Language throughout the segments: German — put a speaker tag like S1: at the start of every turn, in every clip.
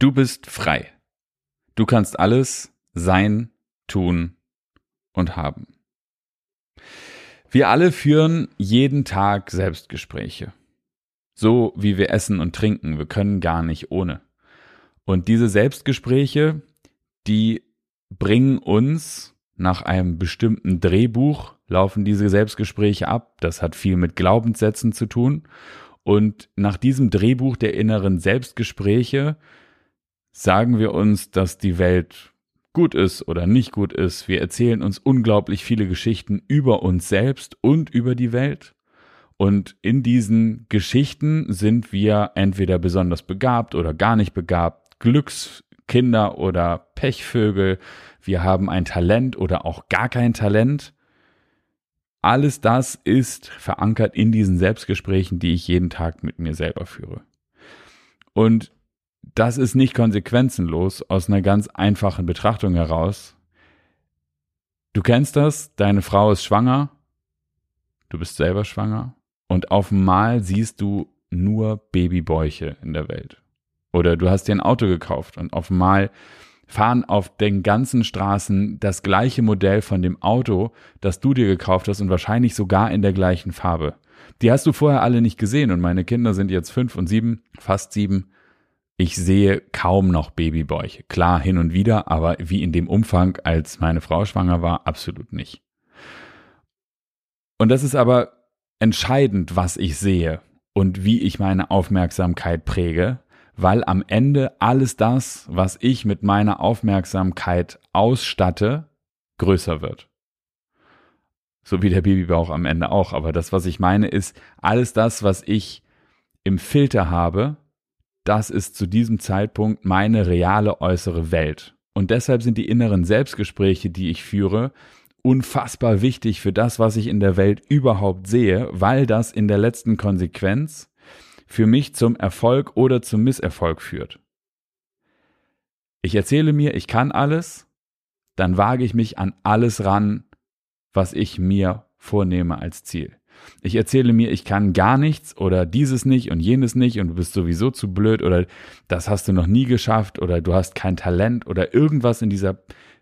S1: Du bist frei. Du kannst alles sein, tun und haben. Wir alle führen jeden Tag Selbstgespräche. So wie wir essen und trinken. Wir können gar nicht ohne. Und diese Selbstgespräche, die bringen uns nach einem bestimmten Drehbuch, laufen diese Selbstgespräche ab. Das hat viel mit Glaubenssätzen zu tun. Und nach diesem Drehbuch der inneren Selbstgespräche sagen wir uns, dass die Welt gut ist oder nicht gut ist. Wir erzählen uns unglaublich viele Geschichten über uns selbst und über die Welt. Und in diesen Geschichten sind wir entweder besonders begabt oder gar nicht begabt, Glückskinder oder Pechvögel. Wir haben ein Talent oder auch gar kein Talent. Alles das ist verankert in diesen Selbstgesprächen, die ich jeden Tag mit mir selber führe. Und das ist nicht konsequenzenlos aus einer ganz einfachen Betrachtung heraus. Du kennst das, deine Frau ist schwanger, du bist selber schwanger und auf einmal siehst du nur Babybäuche in der Welt. Oder du hast dir ein Auto gekauft und auf einmal fahren auf den ganzen Straßen das gleiche Modell von dem Auto, das du dir gekauft hast und wahrscheinlich sogar in der gleichen Farbe. Die hast du vorher alle nicht gesehen und meine Kinder sind jetzt fünf und sieben, fast sieben ich sehe kaum noch Babybäuche. Klar, hin und wieder, aber wie in dem Umfang, als meine Frau schwanger war, absolut nicht. Und das ist aber entscheidend, was ich sehe und wie ich meine Aufmerksamkeit präge, weil am Ende alles das, was ich mit meiner Aufmerksamkeit ausstatte, größer wird. So wie der Babybauch am Ende auch. Aber das, was ich meine, ist alles das, was ich im Filter habe, das ist zu diesem Zeitpunkt meine reale äußere Welt. Und deshalb sind die inneren Selbstgespräche, die ich führe, unfassbar wichtig für das, was ich in der Welt überhaupt sehe, weil das in der letzten Konsequenz für mich zum Erfolg oder zum Misserfolg führt. Ich erzähle mir, ich kann alles, dann wage ich mich an alles ran, was ich mir vornehme als Ziel. Ich erzähle mir, ich kann gar nichts oder dieses nicht und jenes nicht und du bist sowieso zu blöd oder das hast du noch nie geschafft oder du hast kein Talent oder irgendwas in dieser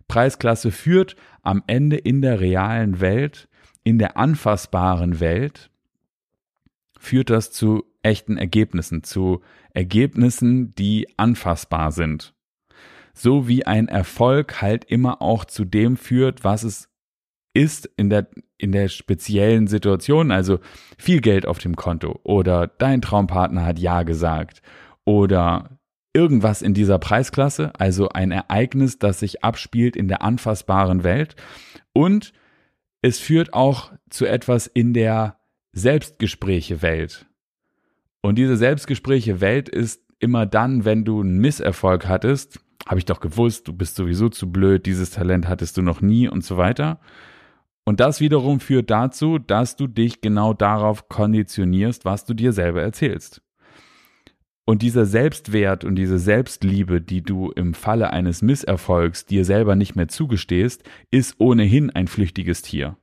S1: Preisklasse führt am Ende in der realen Welt, in der anfassbaren Welt, führt das zu echten Ergebnissen, zu Ergebnissen, die anfassbar sind. So wie ein Erfolg halt immer auch zu dem führt, was es ist in der, in der speziellen Situation, also viel Geld auf dem Konto oder dein Traumpartner hat Ja gesagt oder irgendwas in dieser Preisklasse, also ein Ereignis, das sich abspielt in der anfassbaren Welt und es führt auch zu etwas in der Selbstgespräche-Welt. Und diese Selbstgespräche-Welt ist immer dann, wenn du einen Misserfolg hattest, habe ich doch gewusst, du bist sowieso zu blöd, dieses Talent hattest du noch nie und so weiter. Und das wiederum führt dazu, dass du dich genau darauf konditionierst, was du dir selber erzählst. Und dieser Selbstwert und diese Selbstliebe, die du im Falle eines Misserfolgs dir selber nicht mehr zugestehst, ist ohnehin ein flüchtiges Tier.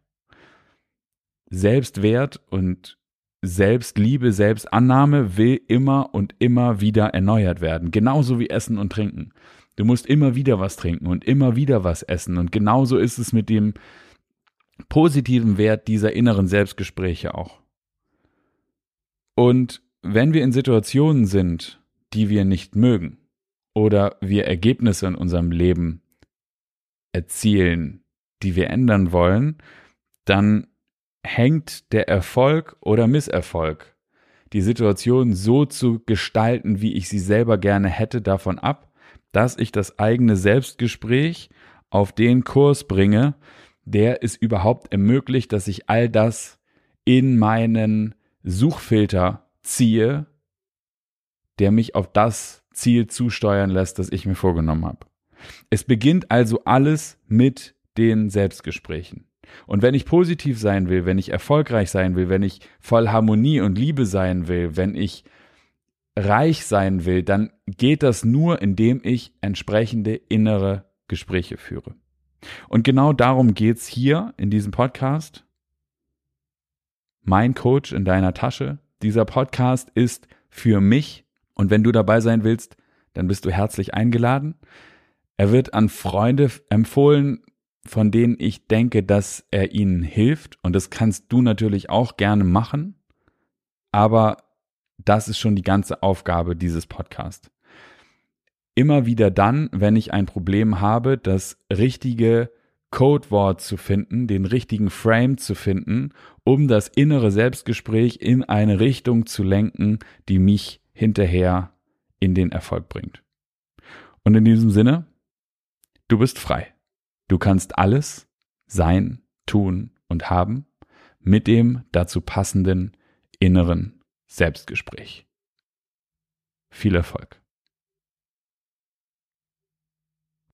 S1: Selbstwert und Selbstliebe, Selbstannahme will immer und immer wieder erneuert werden. Genauso wie Essen und Trinken. Du musst immer wieder was trinken und immer wieder was essen. Und genauso ist es mit dem positiven Wert dieser inneren Selbstgespräche auch. Und wenn wir in Situationen sind, die wir nicht mögen, oder wir Ergebnisse in unserem Leben erzielen, die wir ändern wollen, dann hängt der Erfolg oder Misserfolg, die Situation so zu gestalten, wie ich sie selber gerne hätte, davon ab, dass ich das eigene Selbstgespräch auf den Kurs bringe, der es überhaupt ermöglicht, dass ich all das in meinen Suchfilter ziehe, der mich auf das Ziel zusteuern lässt, das ich mir vorgenommen habe. Es beginnt also alles mit den Selbstgesprächen. Und wenn ich positiv sein will, wenn ich erfolgreich sein will, wenn ich voll Harmonie und Liebe sein will, wenn ich reich sein will, dann geht das nur, indem ich entsprechende innere Gespräche führe. Und genau darum geht's hier in diesem Podcast. Mein Coach in deiner Tasche. Dieser Podcast ist für mich und wenn du dabei sein willst, dann bist du herzlich eingeladen. Er wird an Freunde empfohlen, von denen ich denke, dass er ihnen hilft. Und das kannst du natürlich auch gerne machen. Aber das ist schon die ganze Aufgabe dieses Podcasts. Immer wieder dann, wenn ich ein Problem habe, das richtige Codewort zu finden, den richtigen Frame zu finden, um das innere Selbstgespräch in eine Richtung zu lenken, die mich hinterher in den Erfolg bringt. Und in diesem Sinne, du bist frei. Du kannst alles sein, tun und haben mit dem dazu passenden inneren Selbstgespräch. Viel Erfolg.